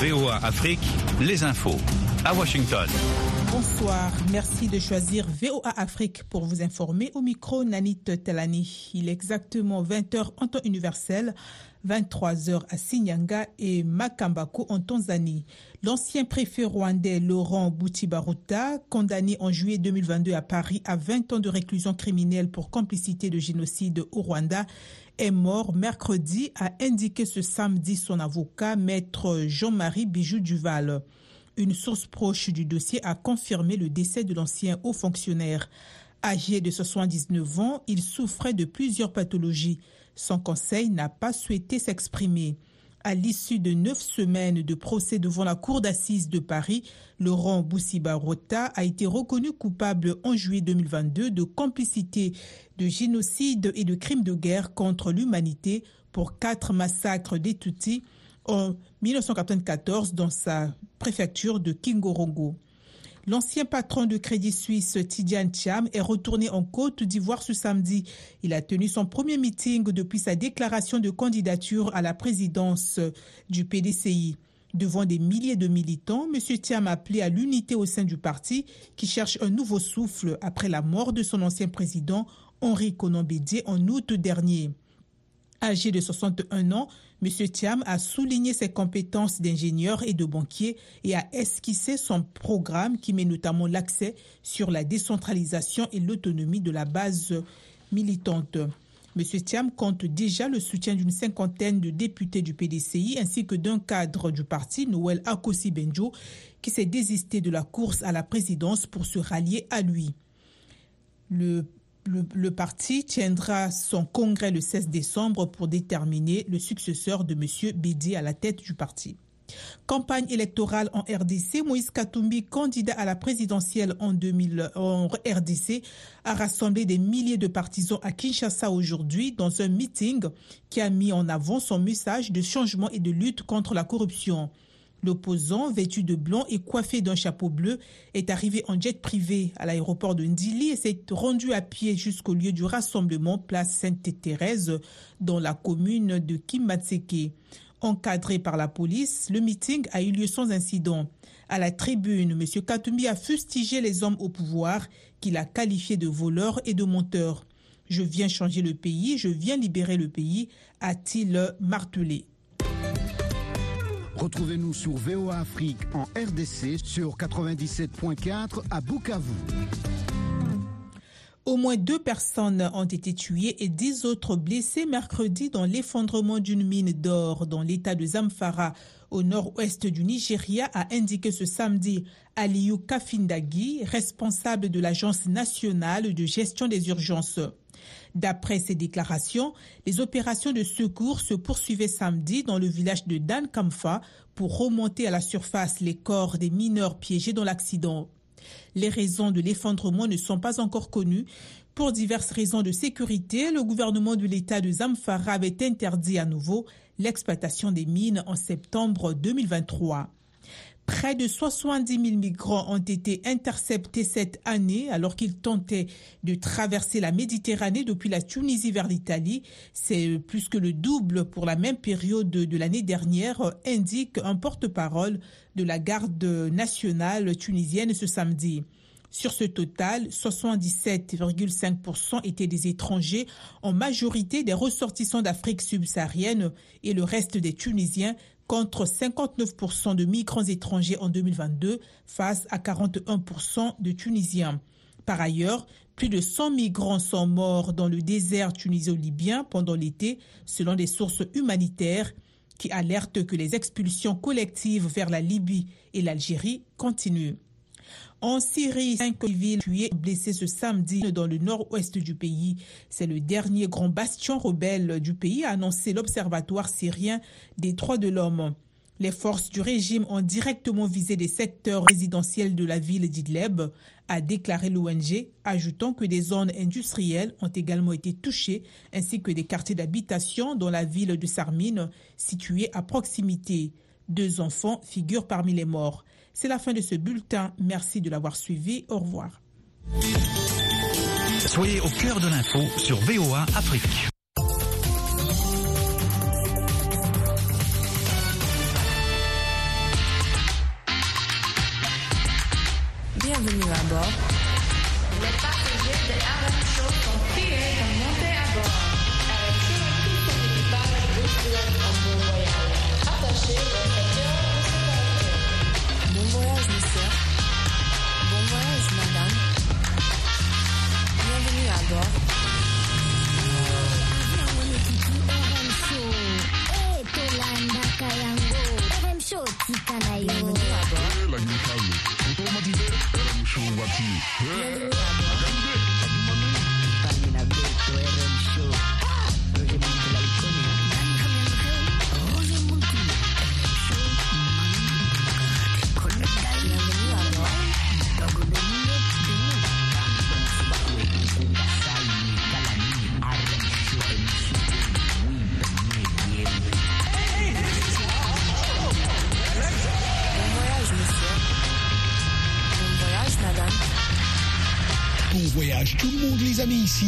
VOA Afrique, les infos. À Washington. Bonsoir, merci de choisir VOA Afrique pour vous informer au micro Nanit Telani. Il est exactement 20h en temps universel, 23h à Sinyanga et Makambako en Tanzanie. L'ancien préfet rwandais Laurent Boutibaruta, condamné en juillet 2022 à Paris à 20 ans de réclusion criminelle pour complicité de génocide au Rwanda, est mort mercredi, a indiqué ce samedi son avocat, maître Jean-Marie Bijou Duval. Une source proche du dossier a confirmé le décès de l'ancien haut fonctionnaire. Âgé de 79 ans, il souffrait de plusieurs pathologies. Son conseil n'a pas souhaité s'exprimer. À l'issue de neuf semaines de procès devant la Cour d'assises de Paris, Laurent Boussiba-Rota a été reconnu coupable en juillet 2022 de complicité de génocide et de crimes de guerre contre l'humanité pour quatre massacres des en 1994 dans sa préfecture de Kingorongo. L'ancien patron de Crédit Suisse, Tidiane Cham, est retourné en Côte d'Ivoire ce samedi. Il a tenu son premier meeting depuis sa déclaration de candidature à la présidence du PDCI. Devant des milliers de militants, M. Thiam a appelé à l'unité au sein du parti qui cherche un nouveau souffle après la mort de son ancien président Henri Conan en août dernier. Âgé de 61 ans, M. Thiam a souligné ses compétences d'ingénieur et de banquier et a esquissé son programme qui met notamment l'accès sur la décentralisation et l'autonomie de la base militante. M. Thiam compte déjà le soutien d'une cinquantaine de députés du PDCI ainsi que d'un cadre du parti, Noël Akosi Benjo, qui s'est désisté de la course à la présidence pour se rallier à lui. Le, parti tiendra son congrès le 16 décembre pour déterminer le successeur de M. Bédi à la tête du parti. Campagne électorale en RDC, Moïse Katumbi, candidat à la présidentielle en 2000 en RDC, a rassemblé des milliers de partisans à Kinshasa aujourd'hui dans un meeting qui a mis en avant son message de changement et de lutte contre la corruption. L'opposant, vêtu de blanc et coiffé d'un chapeau bleu, est arrivé en jet privé à l'aéroport de Ndili et s'est rendu à pied jusqu'au lieu du rassemblement place Sainte-Thérèse dans la commune de Kimatseke. Encadré par la police, le meeting a eu lieu sans incident. À la tribune, M. Katumbi a fustigé les hommes au pouvoir qu'il a qualifiés de voleurs et de menteurs. Je viens changer le pays, je viens libérer le pays, a-t-il martelé. Retrouvez-nous sur VOA Afrique en RDC sur 97.4 à Bukavu. Au moins deux personnes ont été tuées et dix autres blessées mercredi dans l'effondrement d'une mine d'or dans l'état de Zamfara, au nord-ouest du Nigeria, a indiqué ce samedi Aliou Kafindagi, responsable de l'Agence nationale de gestion des urgences. D'après ses déclarations, les opérations de secours se poursuivaient samedi dans le village de Dan Kamfa pour remonter à la surface les corps des mineurs piégés dans l'accident. Les raisons de l'effondrement ne sont pas encore connues. Pour diverses raisons de sécurité, le gouvernement de l'État de Zamfara avait interdit à nouveau l'exploitation des mines en septembre 2023. Près de 70 000 migrants ont été interceptés cette année alors qu'ils tentaient de traverser la Méditerranée depuis la Tunisie vers l'Italie. C'est plus que le double pour la même période de l'année dernière, indique un porte-parole de la garde nationale tunisienne ce samedi. Sur ce total, 77,5% étaient des étrangers, en majorité des ressortissants d'Afrique subsaharienne et le reste des Tunisiens contre 59% de migrants étrangers en 2022 face à 41% de Tunisiens. Par ailleurs, plus de 100 migrants sont morts dans le désert tunisio-libyen pendant l'été, selon des sources humanitaires qui alertent que les expulsions collectives vers la Libye et l'Algérie continuent. En Syrie, cinq civils tués blessés ce samedi dans le nord-ouest du pays. C'est le dernier grand bastion rebelle du pays, a annoncé l'Observatoire syrien des droits de l'homme. Les forces du régime ont directement visé des secteurs résidentiels de la ville d'Idleb, a déclaré l'ONG, ajoutant que des zones industrielles ont également été touchées, ainsi que des quartiers d'habitation dans la ville de Sarmine, située à proximité. Deux enfants figurent parmi les morts. C'est la fin de ce bulletin. Merci de l'avoir suivi. Au revoir. Soyez au cœur de l'info sur VOA Afrique. Bienvenue à bord. Les de ba tika na yo automatise era mshow wati agambe abimami kamina beto era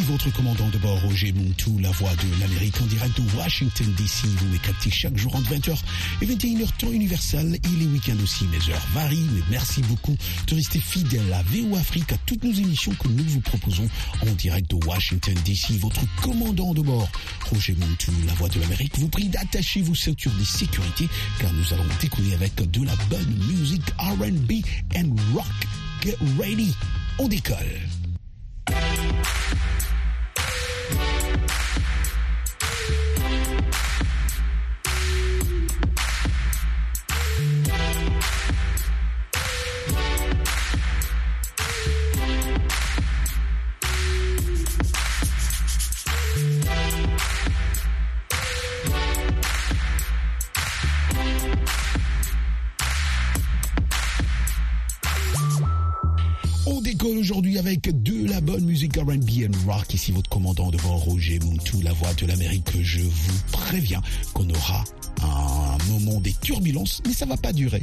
votre commandant de bord Roger Montou, la voix de l'Amérique en direct de Washington DC. Vous me captez chaque jour entre 20h et 21h temps universel et les week-ends aussi. Mes heures varient, mais merci beaucoup de rester fidèle à VO Afrique, à toutes nos émissions que nous vous proposons en direct de Washington DC. Votre commandant de bord Roger Montou, la voix de l'Amérique, vous prie d'attacher vos ceintures de sécurité car nous allons décoller avec de la bonne musique R&B and rock. Get ready, on décolle. Ici votre commandant de bord Roger Montou, la voix de l'Amérique. Je vous préviens qu'on aura un moment des turbulences, mais ça va pas durer.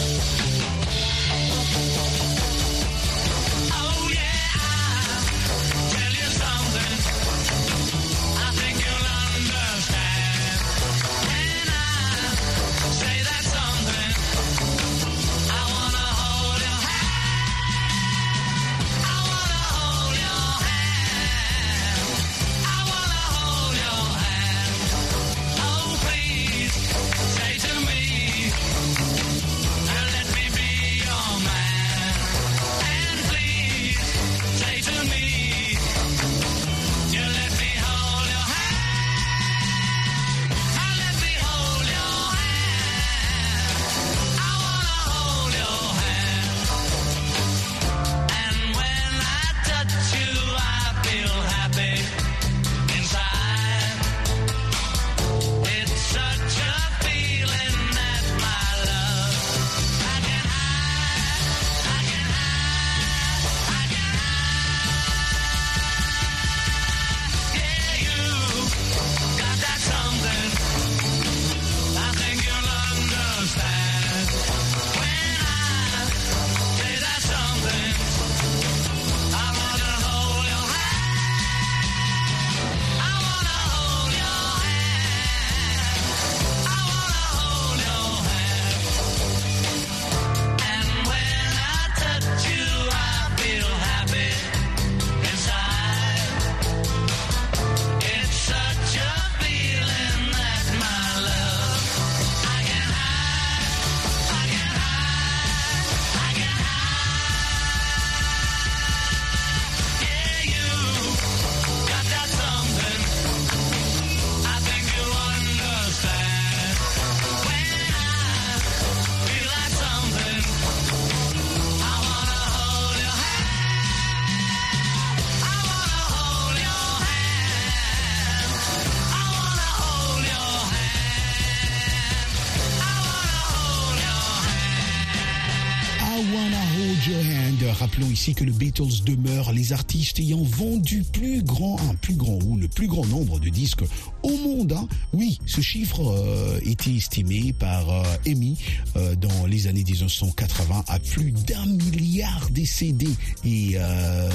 Ici que le Beatles demeure les artistes ayant vendu plus grand, un plus grand ou le plus grand nombre de disques au hein. Oui, ce chiffre euh, était estimé par euh, EMI euh, dans les années 1980 à plus d'un milliard de CD et euh,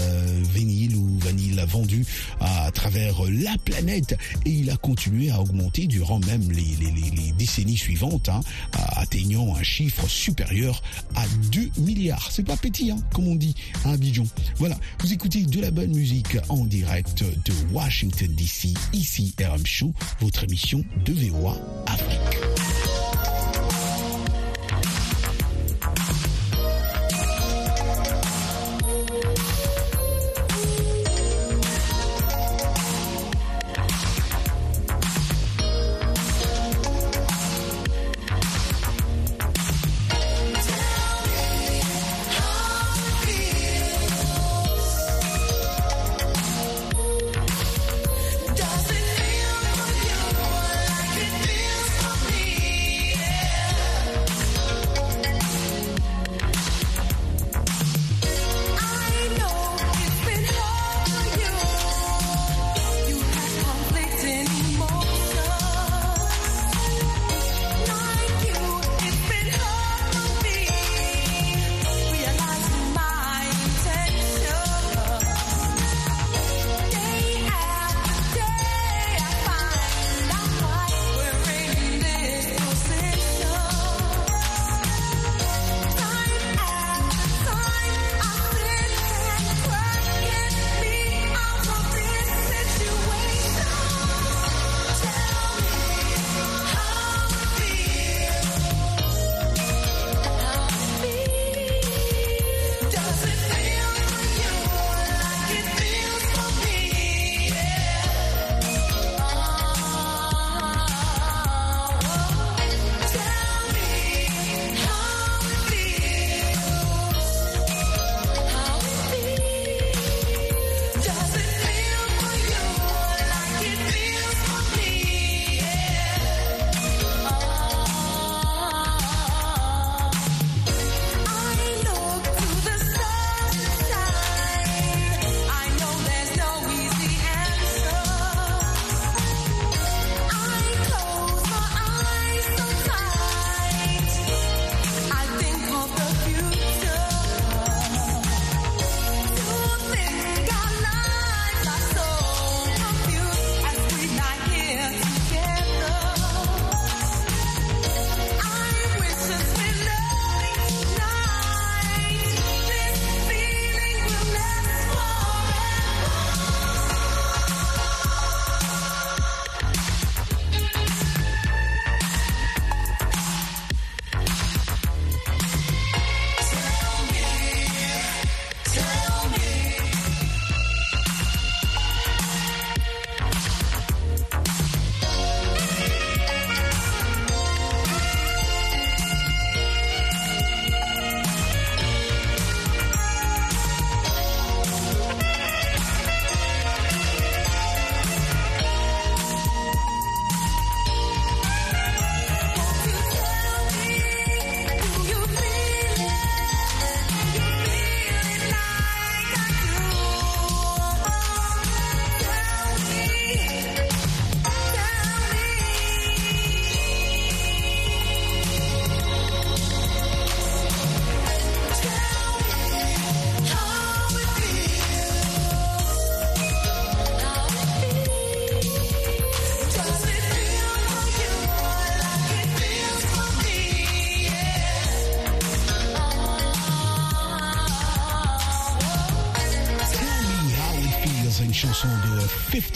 vinyle ou vanille vendu à, travers la planète et il a continué à augmenter durant même les, décennies suivantes, hein, atteignant un chiffre supérieur à 2 milliards. C'est pas petit, hein, comme on dit à Abidjan. Voilà, vous écoutez de la bonne musique en direct de Washington DC, ici RM Show, votre émission de VOA Afrique.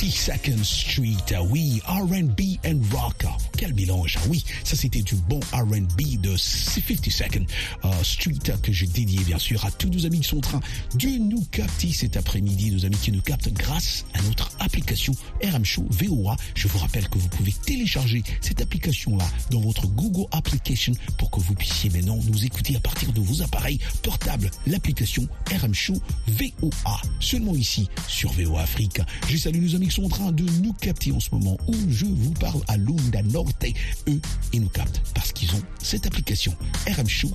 52nd Street. we R&B and rock. Quel mélange. Oui, ça c'était du bon R&B de 52nd euh, Street que je dédié bien sûr à tous nos amis qui sont en train de nous capter cet après-midi, nos amis qui nous captent grâce à notre application RM Show VOA. Je vous rappelle que vous pouvez télécharger cette application-là dans votre Google Application pour que vous puissiez maintenant nous écouter à partir de vos appareils portables. L'application RM Show VOA. Seulement ici sur VOA Afrique. Je salue nos amis qui sont en train de nous capter en ce moment où je vous parle à Lunda Norte. Eux, ils nous captent parce qu'ils ont cette application RM Show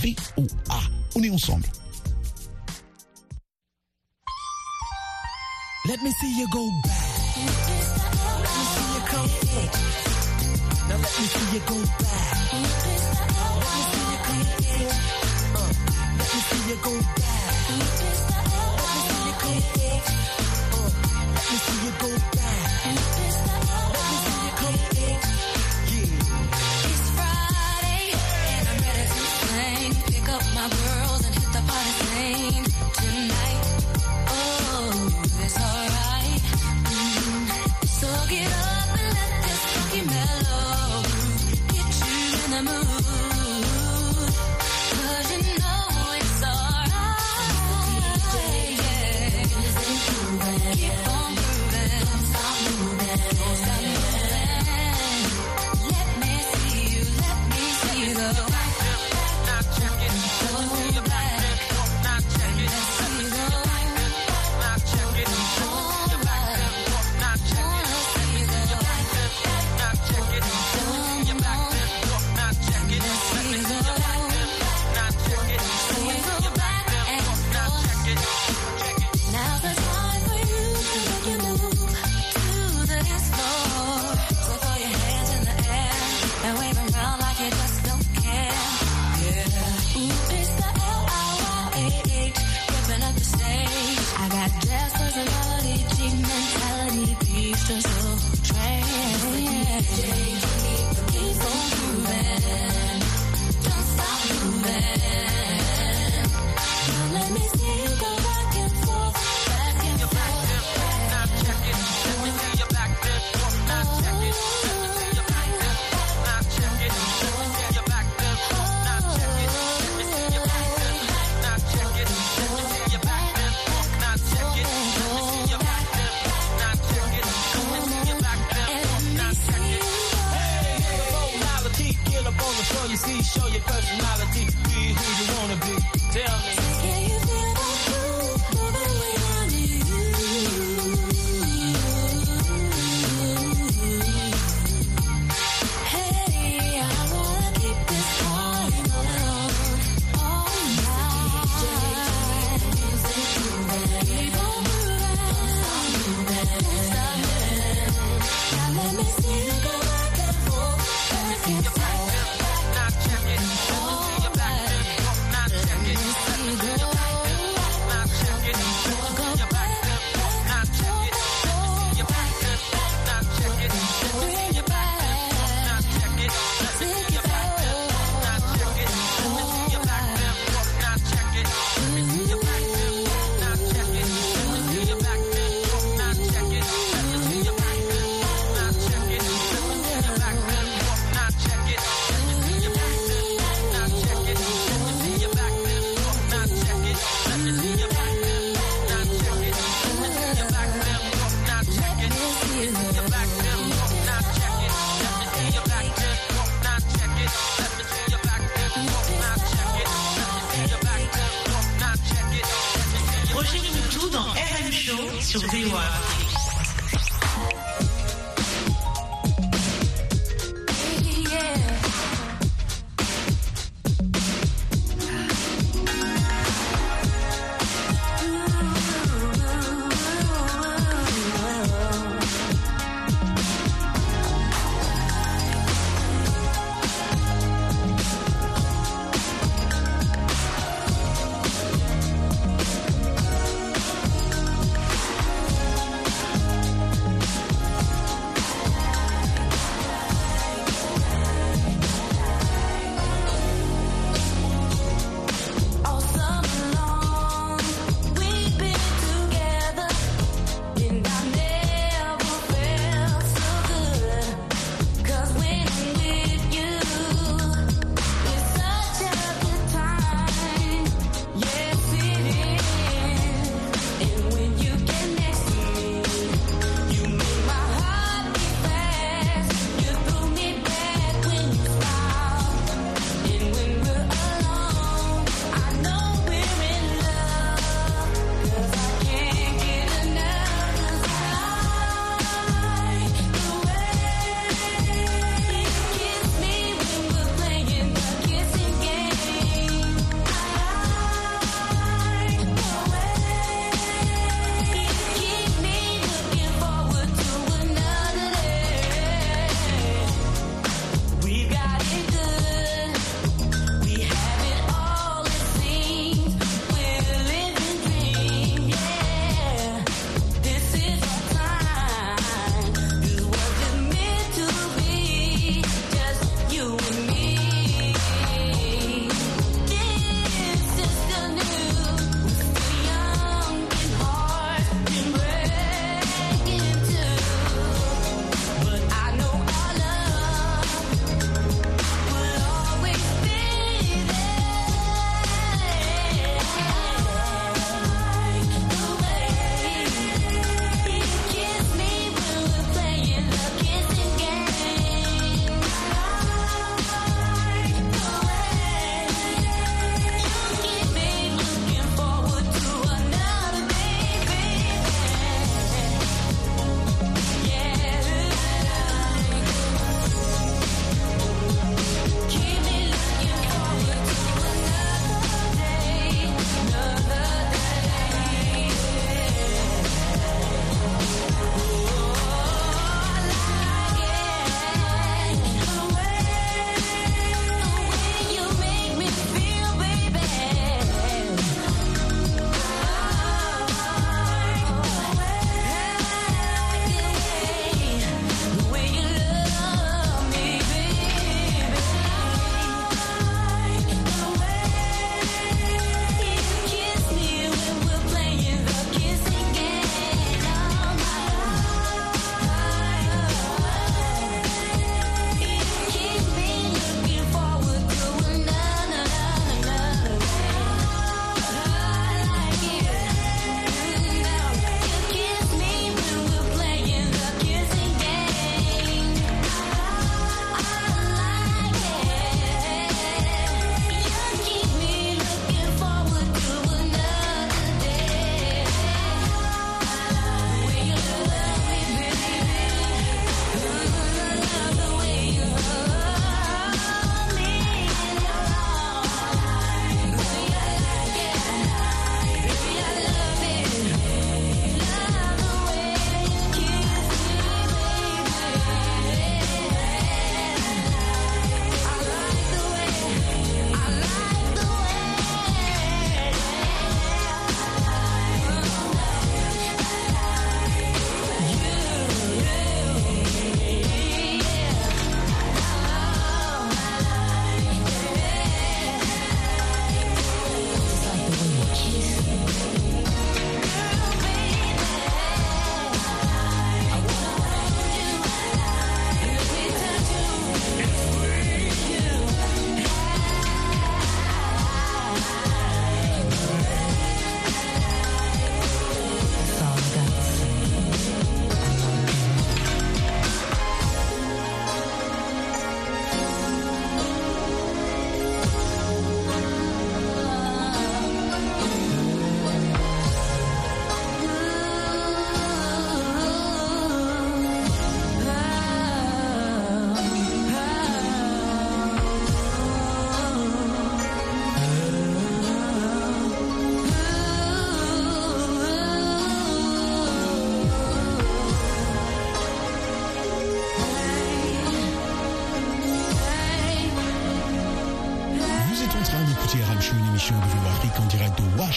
VOA. On est ensemble. Let me see you go back. Let me see you come in. Now let me see you go back. Let me see you come in. Uh, let me see you go back. Let me see you come in. Uh, let me see you go back. Back and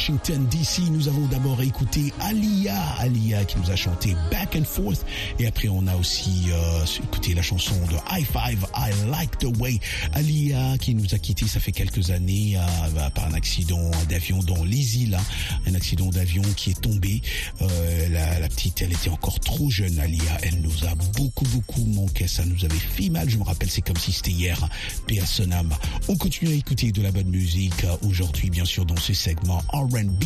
Washington DC. Nous avons d'abord écouté Alia, Alia qui nous a chanté Back and Forth. Et après, on a aussi euh, écouté la chanson de High Five, I Like the Way. Alia qui nous a quitté, ça fait quelques années, euh, par un accident d'avion dans les îles. hein. Un accident d'avion qui est tombé. Euh, la, la petite, elle était encore trop jeune, Alia. Elle nous a beaucoup, beaucoup manqué. Ça nous avait fait mal. Je me rappelle, c'est comme si c'était hier. Paix. On continue à écouter de la bonne musique euh, aujourd'hui, bien sûr, dans ce segment RB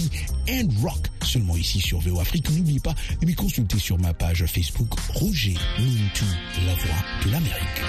and rock seulement ici sur VO Afrique. N'oubliez pas de me consulter sur ma page Facebook Roger Mintou, la voix de l'Amérique.